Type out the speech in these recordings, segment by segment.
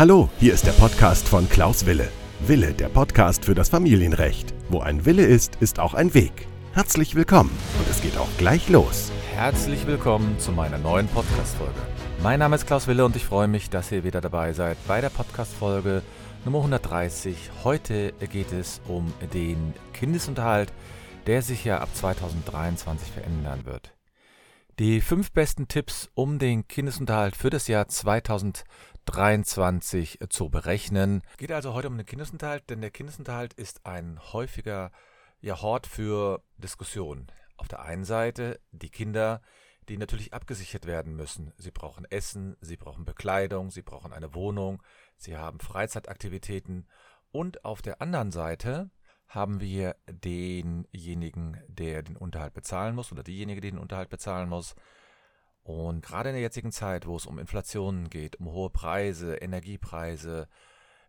Hallo, hier ist der Podcast von Klaus Wille. Wille, der Podcast für das Familienrecht. Wo ein Wille ist, ist auch ein Weg. Herzlich willkommen und es geht auch gleich los. Herzlich willkommen zu meiner neuen Podcast-Folge. Mein Name ist Klaus Wille und ich freue mich, dass ihr wieder dabei seid bei der Podcast-Folge Nummer 130. Heute geht es um den Kindesunterhalt, der sich ja ab 2023 verändern wird. Die fünf besten Tipps, um den Kindesunterhalt für das Jahr 2023 zu berechnen. Geht also heute um den Kindesunterhalt, denn der Kindesunterhalt ist ein häufiger ja, Hort für Diskussionen. Auf der einen Seite die Kinder, die natürlich abgesichert werden müssen. Sie brauchen Essen, sie brauchen Bekleidung, sie brauchen eine Wohnung, sie haben Freizeitaktivitäten. Und auf der anderen Seite haben wir denjenigen, der den Unterhalt bezahlen muss oder diejenige, die den Unterhalt bezahlen muss. Und gerade in der jetzigen Zeit, wo es um Inflation geht, um hohe Preise, Energiepreise,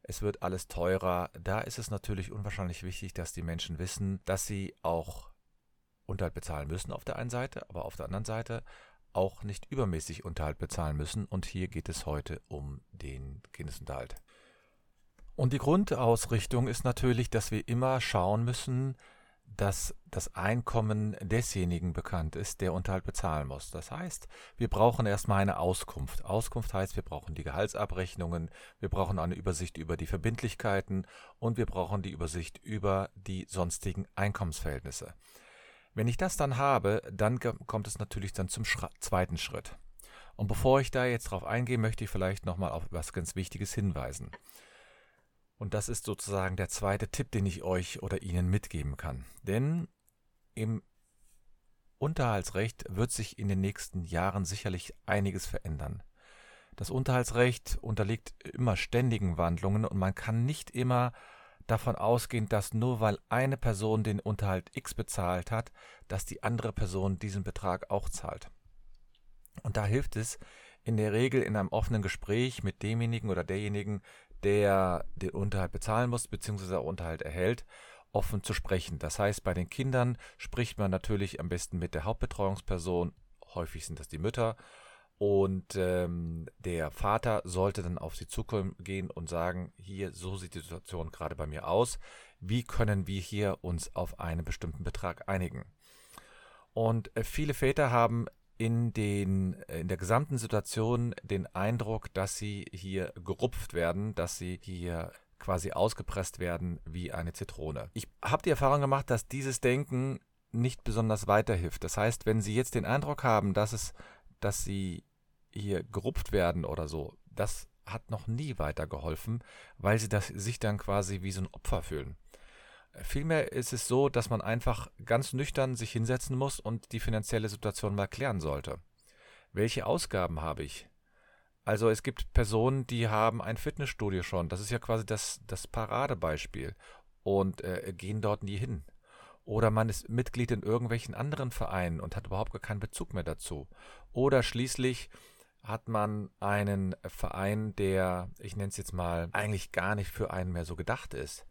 es wird alles teurer, da ist es natürlich unwahrscheinlich wichtig, dass die Menschen wissen, dass sie auch Unterhalt bezahlen müssen auf der einen Seite, aber auf der anderen Seite auch nicht übermäßig Unterhalt bezahlen müssen. Und hier geht es heute um den Kindesunterhalt. Und die Grundausrichtung ist natürlich, dass wir immer schauen müssen, dass das Einkommen desjenigen bekannt ist, der Unterhalt bezahlen muss. Das heißt, wir brauchen erstmal eine Auskunft. Auskunft heißt, wir brauchen die Gehaltsabrechnungen, wir brauchen eine Übersicht über die Verbindlichkeiten und wir brauchen die Übersicht über die sonstigen Einkommensverhältnisse. Wenn ich das dann habe, dann kommt es natürlich dann zum Schra zweiten Schritt. Und bevor ich da jetzt drauf eingehe, möchte ich vielleicht nochmal auf etwas ganz Wichtiges hinweisen. Und das ist sozusagen der zweite Tipp, den ich euch oder Ihnen mitgeben kann. Denn im Unterhaltsrecht wird sich in den nächsten Jahren sicherlich einiges verändern. Das Unterhaltsrecht unterliegt immer ständigen Wandlungen und man kann nicht immer davon ausgehen, dass nur weil eine Person den Unterhalt X bezahlt hat, dass die andere Person diesen Betrag auch zahlt. Und da hilft es in der Regel in einem offenen Gespräch mit demjenigen oder derjenigen, der den Unterhalt bezahlen muss bzw. Unterhalt erhält, offen zu sprechen. Das heißt, bei den Kindern spricht man natürlich am besten mit der Hauptbetreuungsperson, häufig sind das die Mütter, und ähm, der Vater sollte dann auf sie zugehen und sagen, hier, so sieht die Situation gerade bei mir aus. Wie können wir hier uns auf einen bestimmten Betrag einigen? Und äh, viele Väter haben in, den, in der gesamten Situation den Eindruck, dass sie hier gerupft werden, dass sie hier quasi ausgepresst werden wie eine Zitrone. Ich habe die Erfahrung gemacht, dass dieses Denken nicht besonders weiterhilft. Das heißt, wenn Sie jetzt den Eindruck haben, dass es, dass Sie hier gerupft werden oder so, das hat noch nie weitergeholfen, weil Sie das, sich dann quasi wie so ein Opfer fühlen. Vielmehr ist es so, dass man einfach ganz nüchtern sich hinsetzen muss und die finanzielle Situation mal klären sollte. Welche Ausgaben habe ich? Also es gibt Personen, die haben ein Fitnessstudio schon. Das ist ja quasi das, das Paradebeispiel. Und äh, gehen dort nie hin. Oder man ist Mitglied in irgendwelchen anderen Vereinen und hat überhaupt gar keinen Bezug mehr dazu. Oder schließlich hat man einen Verein, der, ich nenne es jetzt mal, eigentlich gar nicht für einen mehr so gedacht ist.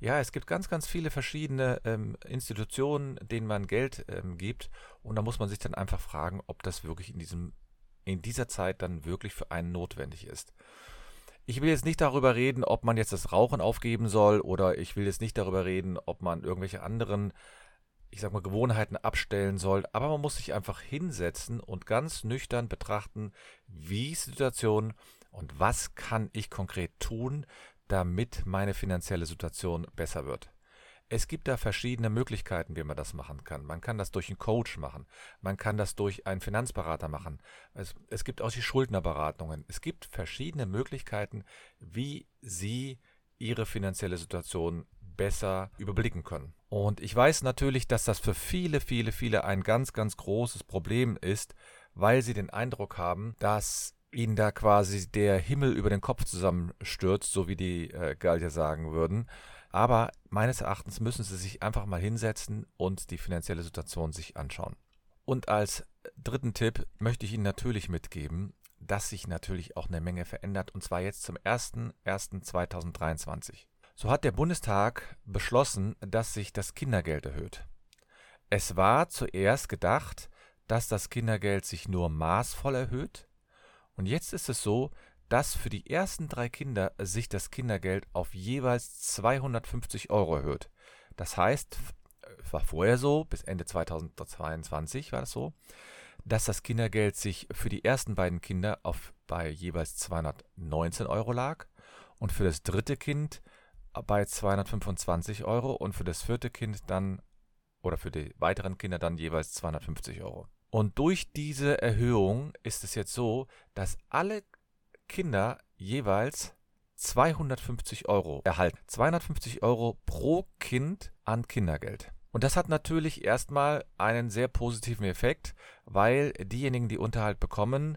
Ja, es gibt ganz, ganz viele verschiedene ähm, Institutionen, denen man Geld ähm, gibt. Und da muss man sich dann einfach fragen, ob das wirklich in, diesem, in dieser Zeit dann wirklich für einen notwendig ist. Ich will jetzt nicht darüber reden, ob man jetzt das Rauchen aufgeben soll oder ich will jetzt nicht darüber reden, ob man irgendwelche anderen, ich sag mal, Gewohnheiten abstellen soll. Aber man muss sich einfach hinsetzen und ganz nüchtern betrachten, wie ist Situation und was kann ich konkret tun, damit meine finanzielle Situation besser wird. Es gibt da verschiedene Möglichkeiten, wie man das machen kann. Man kann das durch einen Coach machen. Man kann das durch einen Finanzberater machen. Es, es gibt auch die Schuldnerberatungen. Es gibt verschiedene Möglichkeiten, wie Sie Ihre finanzielle Situation besser überblicken können. Und ich weiß natürlich, dass das für viele, viele, viele ein ganz, ganz großes Problem ist, weil sie den Eindruck haben, dass ihnen da quasi der Himmel über den Kopf zusammenstürzt, so wie die äh, Gallier sagen würden. Aber meines Erachtens müssen sie sich einfach mal hinsetzen und die finanzielle Situation sich anschauen. Und als dritten Tipp möchte ich Ihnen natürlich mitgeben, dass sich natürlich auch eine Menge verändert, und zwar jetzt zum 01.01.2023. So hat der Bundestag beschlossen, dass sich das Kindergeld erhöht. Es war zuerst gedacht, dass das Kindergeld sich nur maßvoll erhöht, und jetzt ist es so, dass für die ersten drei Kinder sich das Kindergeld auf jeweils 250 Euro erhöht. Das heißt, es war vorher so, bis Ende 2022 war das so, dass das Kindergeld sich für die ersten beiden Kinder auf bei jeweils 219 Euro lag und für das dritte Kind bei 225 Euro und für das vierte Kind dann oder für die weiteren Kinder dann jeweils 250 Euro. Und durch diese Erhöhung ist es jetzt so, dass alle Kinder jeweils 250 Euro erhalten. 250 Euro pro Kind an Kindergeld. Und das hat natürlich erstmal einen sehr positiven Effekt, weil diejenigen, die Unterhalt bekommen,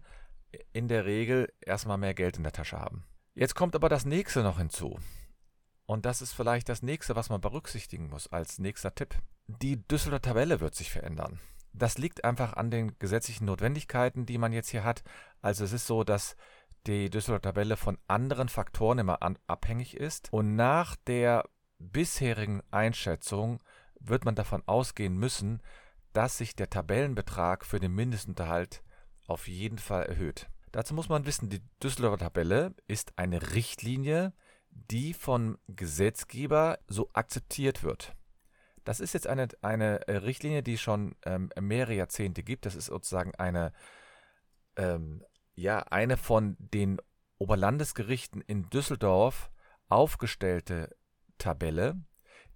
in der Regel erstmal mehr Geld in der Tasche haben. Jetzt kommt aber das nächste noch hinzu. Und das ist vielleicht das nächste, was man berücksichtigen muss als nächster Tipp. Die Düsseldorfer Tabelle wird sich verändern. Das liegt einfach an den gesetzlichen Notwendigkeiten, die man jetzt hier hat. Also es ist so, dass die Düsseldorfer Tabelle von anderen Faktoren immer an, abhängig ist. Und nach der bisherigen Einschätzung wird man davon ausgehen müssen, dass sich der Tabellenbetrag für den Mindestunterhalt auf jeden Fall erhöht. Dazu muss man wissen, die Düsseldorfer Tabelle ist eine Richtlinie, die vom Gesetzgeber so akzeptiert wird. Das ist jetzt eine, eine äh, Richtlinie, die schon ähm, mehrere Jahrzehnte gibt. Das ist sozusagen eine, ähm, ja, eine von den Oberlandesgerichten in Düsseldorf aufgestellte Tabelle,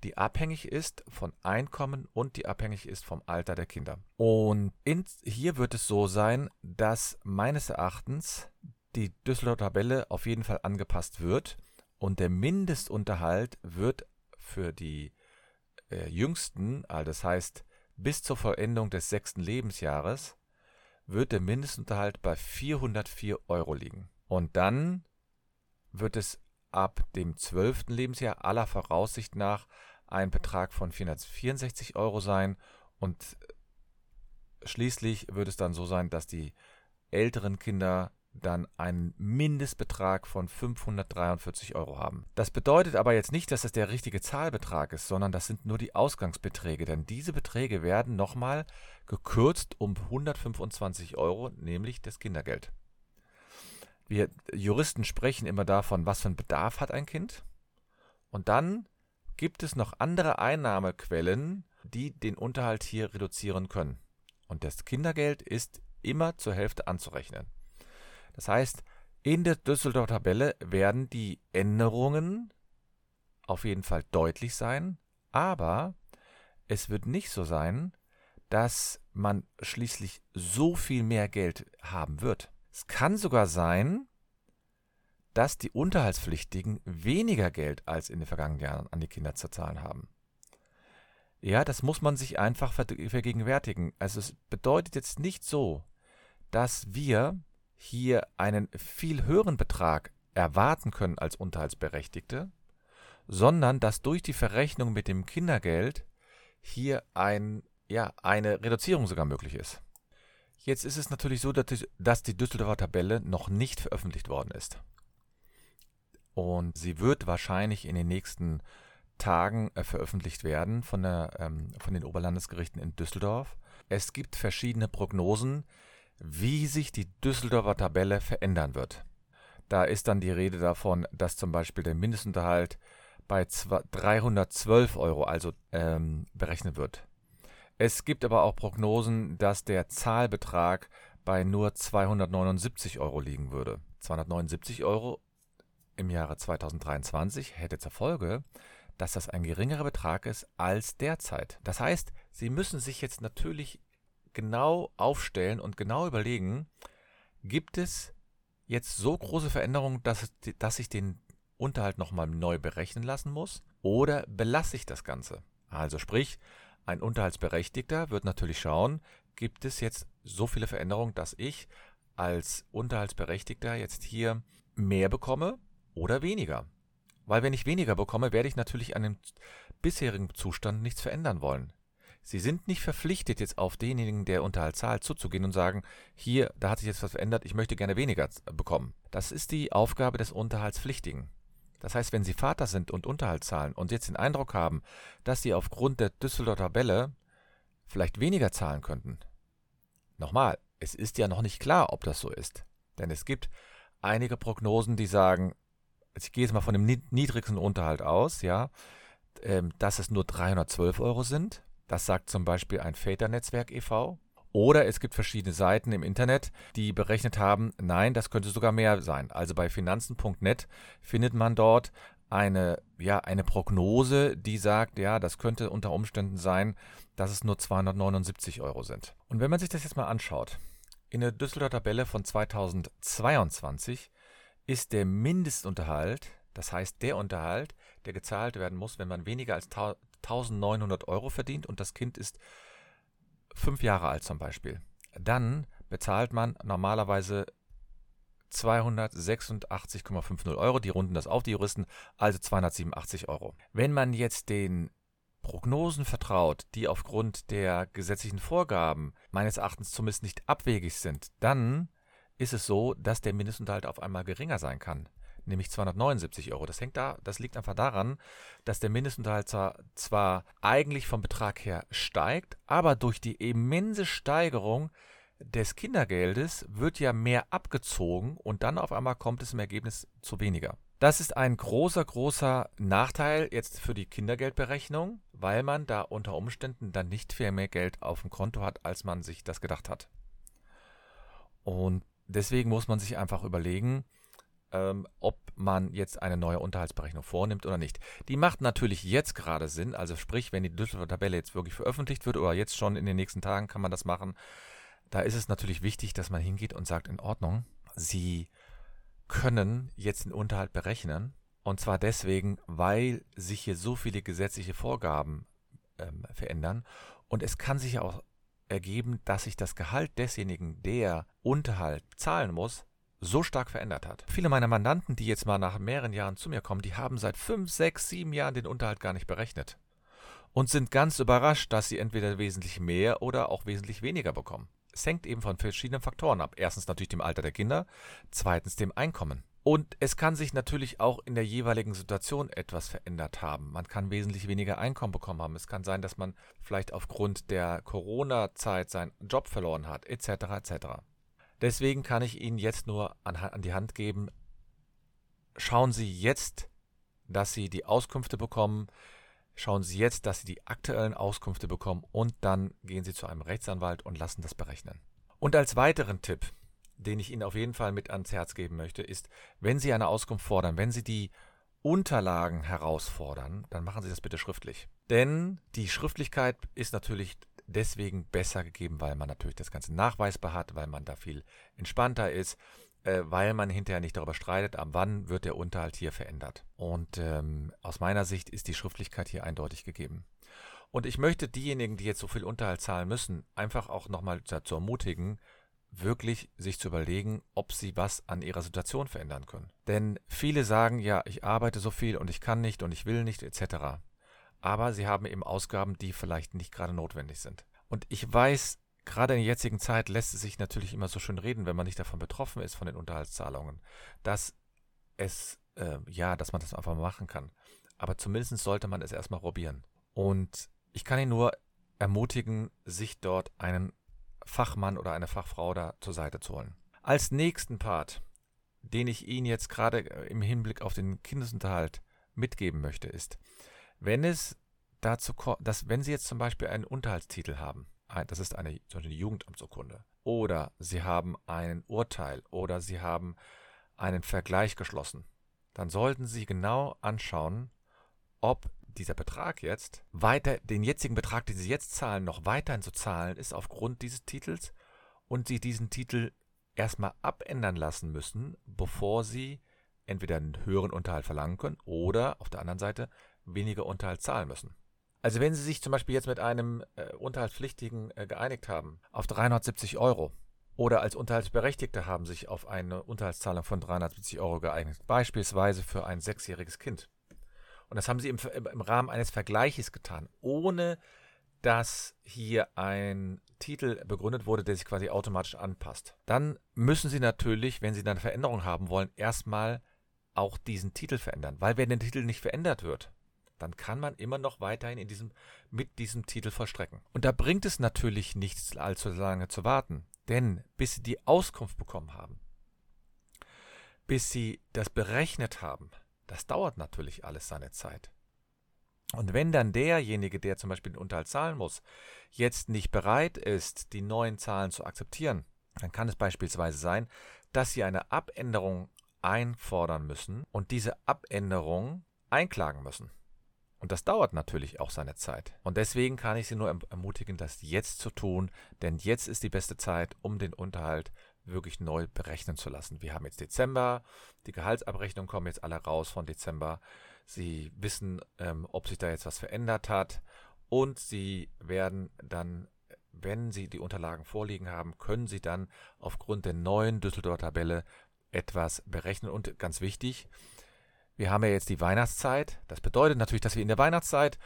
die abhängig ist von Einkommen und die abhängig ist vom Alter der Kinder. Und in, hier wird es so sein, dass meines Erachtens die Düsseldorfer Tabelle auf jeden Fall angepasst wird und der Mindestunterhalt wird für die äh, Jüngsten, also das heißt bis zur Vollendung des sechsten Lebensjahres, wird der Mindestunterhalt bei 404 Euro liegen. Und dann wird es ab dem zwölften Lebensjahr aller Voraussicht nach ein Betrag von 464 Euro sein und schließlich wird es dann so sein, dass die älteren Kinder dann einen Mindestbetrag von 543 Euro haben. Das bedeutet aber jetzt nicht, dass das der richtige Zahlbetrag ist, sondern das sind nur die Ausgangsbeträge, denn diese Beträge werden nochmal gekürzt um 125 Euro, nämlich das Kindergeld. Wir Juristen sprechen immer davon, was für einen Bedarf hat ein Kind. Und dann gibt es noch andere Einnahmequellen, die den Unterhalt hier reduzieren können. Und das Kindergeld ist immer zur Hälfte anzurechnen. Das heißt, in der Düsseldorfer Tabelle werden die Änderungen auf jeden Fall deutlich sein, aber es wird nicht so sein, dass man schließlich so viel mehr Geld haben wird. Es kann sogar sein, dass die Unterhaltspflichtigen weniger Geld als in den vergangenen Jahren an die Kinder zu zahlen haben. Ja, das muss man sich einfach vergegenwärtigen. Also es bedeutet jetzt nicht so, dass wir hier einen viel höheren Betrag erwarten können als Unterhaltsberechtigte, sondern dass durch die Verrechnung mit dem Kindergeld hier ein, ja, eine Reduzierung sogar möglich ist. Jetzt ist es natürlich so, dass die, Düsseldorfer Tabelle noch nicht veröffentlicht worden ist. Und sie wird wahrscheinlich in den nächsten Tagen äh, veröffentlicht werden von, der, ähm, von den Oberlandesgerichten in Düsseldorf. Es gibt verschiedene Prognosen, wie sich die Düsseldorfer Tabelle verändern wird. Da ist dann die Rede davon, dass zum Beispiel der Mindestunterhalt bei 312 Euro also ähm, berechnet wird. Es gibt aber auch Prognosen, dass der Zahlbetrag bei nur 279 Euro liegen würde. 279 Euro im Jahre 2023 hätte zur Folge, dass das ein geringerer Betrag ist als derzeit. Das heißt, Sie müssen sich jetzt natürlich genau aufstellen und genau überlegen, gibt es jetzt so große Veränderungen, dass, dass ich den Unterhalt nochmal neu berechnen lassen muss oder belasse ich das Ganze? Also sprich, ein Unterhaltsberechtigter wird natürlich schauen, gibt es jetzt so viele Veränderungen, dass ich als Unterhaltsberechtigter jetzt hier mehr bekomme oder weniger. Weil wenn ich weniger bekomme, werde ich natürlich an dem bisherigen Zustand nichts verändern wollen. Sie sind nicht verpflichtet, jetzt auf denjenigen, der Unterhalt zahlt, zuzugehen und sagen, hier, da hat sich jetzt was verändert, ich möchte gerne weniger bekommen. Das ist die Aufgabe des Unterhaltspflichtigen. Das heißt, wenn Sie Vater sind und Unterhalt zahlen und jetzt den Eindruck haben, dass Sie aufgrund der Düsseldorfer Tabelle vielleicht weniger zahlen könnten. Nochmal, es ist ja noch nicht klar, ob das so ist. Denn es gibt einige Prognosen, die sagen, ich gehe jetzt mal von dem niedrigsten Unterhalt aus, ja, ähm, dass es nur 312 Euro sind. Das sagt zum Beispiel ein Väternetzwerk e.V. Oder es gibt verschiedene Seiten im Internet, die berechnet haben, nein, das könnte sogar mehr sein. Also bei finanzen.net findet man dort eine, ja, eine Prognose, die sagt, ja, das könnte unter Umständen sein, dass es nur 279 Euro sind. Und wenn man sich das jetzt mal anschaut, in der Düsseldorfer Tabelle von 2022 ist der Mindestunterhalt, das heißt der Unterhalt, der gezahlt werden muss, wenn man weniger als 1900 Euro verdient und das Kind ist fünf Jahre alt zum Beispiel, dann bezahlt man normalerweise 286,50 Euro. Die runden das auf, die Juristen, also 287 Euro. Wenn man jetzt den Prognosen vertraut, die aufgrund der gesetzlichen Vorgaben meines Erachtens zumindest nicht abwegig sind, dann ist es so, dass der Mindestunterhalt auf einmal geringer sein kann, nämlich 279 Euro. Das hängt da, das liegt einfach daran, dass der Mindestunterhalt zwar, zwar eigentlich vom Betrag her steigt, aber durch die immense Steigerung des Kindergeldes wird ja mehr abgezogen und dann auf einmal kommt es im Ergebnis zu weniger. Das ist ein großer, großer Nachteil jetzt für die Kindergeldberechnung, weil man da unter Umständen dann nicht viel mehr Geld auf dem Konto hat, als man sich das gedacht hat. Und deswegen muss man sich einfach überlegen, ähm, ob man jetzt eine neue Unterhaltsberechnung vornimmt oder nicht. Die macht natürlich jetzt gerade Sinn, also sprich, wenn die Düsseldorfer Tabelle jetzt wirklich veröffentlicht wird oder jetzt schon in den nächsten Tagen kann man das machen, da ist es natürlich wichtig, dass man hingeht und sagt, in Ordnung, Sie können jetzt den Unterhalt berechnen. Und zwar deswegen, weil sich hier so viele gesetzliche Vorgaben ähm, verändern. Und es kann sich auch ergeben, dass sich das Gehalt desjenigen, der Unterhalt zahlen muss, so stark verändert hat. Viele meiner Mandanten, die jetzt mal nach mehreren Jahren zu mir kommen, die haben seit fünf, sechs, sieben Jahren den Unterhalt gar nicht berechnet. Und sind ganz überrascht, dass sie entweder wesentlich mehr oder auch wesentlich weniger bekommen. Es hängt eben von verschiedenen Faktoren ab. Erstens natürlich dem Alter der Kinder, zweitens dem Einkommen. Und es kann sich natürlich auch in der jeweiligen Situation etwas verändert haben. Man kann wesentlich weniger Einkommen bekommen haben. Es kann sein, dass man vielleicht aufgrund der Corona-Zeit seinen Job verloren hat, etc. etc. Deswegen kann ich Ihnen jetzt nur an, an die Hand geben, schauen Sie jetzt, dass Sie die Auskünfte bekommen, Schauen Sie jetzt, dass Sie die aktuellen Auskünfte bekommen und dann gehen Sie zu einem Rechtsanwalt und lassen das berechnen. Und als weiteren Tipp, den ich Ihnen auf jeden Fall mit ans Herz geben möchte, ist, wenn Sie eine Auskunft fordern, wenn Sie die Unterlagen herausfordern, dann machen Sie das bitte schriftlich. Denn die Schriftlichkeit ist natürlich deswegen besser gegeben, weil man natürlich das Ganze nachweisbar hat, weil man da viel entspannter ist, äh, weil man hinterher nicht darüber streitet, ab wann wird der Unterhalt hier verändert. Und ähm, aus meiner Sicht ist die Schriftlichkeit hier eindeutig gegeben. Und ich möchte diejenigen, die jetzt so viel Unterhalt zahlen müssen, einfach auch nochmal dazu ermutigen, wirklich sich zu überlegen, ob sie was an ihrer Situation verändern können. Denn viele sagen, ja, ich arbeite so viel und ich kann nicht und ich will nicht etc. Aber sie haben eben Ausgaben, die vielleicht nicht gerade notwendig sind. Und ich weiß, Gerade in der jetzigen Zeit lässt es sich natürlich immer so schön reden, wenn man nicht davon betroffen ist, von den Unterhaltszahlungen, dass es, äh, ja, dass man das einfach mal machen kann. Aber zumindest sollte man es erstmal probieren. Und ich kann ihn nur ermutigen, sich dort einen Fachmann oder eine Fachfrau da zur Seite zu holen. Als nächsten Part, den ich Ihnen jetzt gerade im Hinblick auf den Kindesunterhalt mitgeben möchte, ist, wenn es dazu kommt, dass wenn Sie jetzt zum Beispiel einen Unterhaltstitel haben, das ist eine, eine Jugendamtsurkunde. Oder Sie haben ein Urteil oder Sie haben einen Vergleich geschlossen. Dann sollten Sie genau anschauen, ob dieser Betrag jetzt weiter, den jetzigen Betrag, den Sie jetzt zahlen, noch weiterhin zu zahlen ist aufgrund dieses Titels und Sie diesen Titel erstmal abändern lassen müssen, bevor Sie entweder einen höheren Unterhalt verlangen können oder auf der anderen Seite weniger Unterhalt zahlen müssen. Also wenn Sie sich zum Beispiel jetzt mit einem äh, Unterhaltspflichtigen äh, geeinigt haben auf 370 Euro oder als Unterhaltsberechtigte haben sich auf eine Unterhaltszahlung von 370 Euro geeinigt, beispielsweise für ein sechsjähriges Kind. Und das haben Sie im, im Rahmen eines Vergleiches getan, ohne dass hier ein Titel begründet wurde, der sich quasi automatisch anpasst. Dann müssen Sie natürlich, wenn Sie dann Veränderung haben wollen, erstmal auch diesen Titel verändern. Weil wenn der Titel nicht verändert wird, dann kann man immer noch weiterhin in diesem, mit diesem Titel vollstrecken. Und da bringt es natürlich nichts allzu lange zu warten, denn bis Sie die Auskunft bekommen haben, bis Sie das berechnet haben, das dauert natürlich alles seine Zeit. Und wenn dann derjenige, der zum Beispiel den Unterhalt zahlen muss, jetzt nicht bereit ist, die neuen Zahlen zu akzeptieren, dann kann es beispielsweise sein, dass Sie eine Abänderung einfordern müssen und diese Abänderung einklagen müssen. Und das dauert natürlich auch seine Zeit. Und deswegen kann ich Sie nur ermutigen, das jetzt zu tun, denn jetzt ist die beste Zeit, um den Unterhalt wirklich neu berechnen zu lassen. Wir haben jetzt Dezember, die Gehaltsabrechnungen kommen jetzt alle raus von Dezember. Sie wissen, ähm, ob sich da jetzt was verändert hat und Sie werden dann, wenn Sie die Unterlagen vorliegen haben, können Sie dann aufgrund der neuen Düsseldorfer Tabelle etwas berechnen. Und ganz wichtig, wir haben ja jetzt die Weihnachtszeit. Das bedeutet natürlich, dass wir in der Weihnachtszeit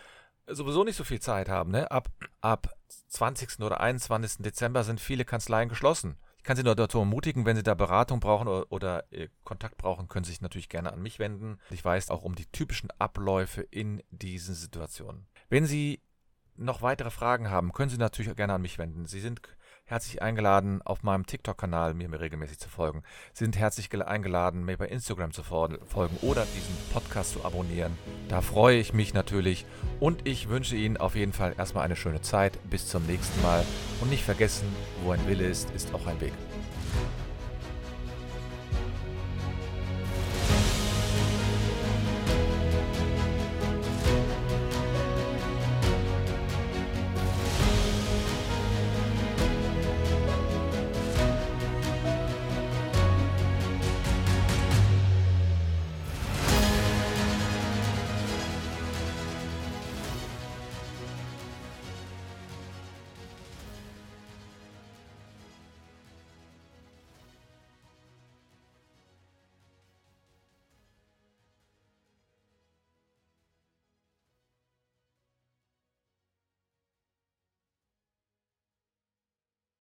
sowieso nicht so viel Zeit haben. Ne? Ab, ab 20. oder 21. Dezember sind viele Kanzleien geschlossen. Ich kann Sie nur dazu ermutigen, wenn Sie da Beratung brauchen oder, oder äh, Kontakt brauchen, können Sie sich natürlich gerne an mich wenden. Ich weiß auch um die typischen Abläufe in diesen Situationen. Wenn Sie noch weitere Fragen haben, können Sie natürlich gerne an mich wenden. Sie sind herzlich eingeladen, auf meinem TikTok-Kanal mir regelmäßig zu folgen. Sie sind herzlich eingeladen, mir bei Instagram zu folgen oder diesen Podcast zu abonnieren. Da freue ich mich natürlich und ich wünsche Ihnen auf jeden Fall erstmal eine schöne Zeit. Bis zum nächsten Mal und nicht vergessen, wo ein Wille ist, ist auch ein Weg.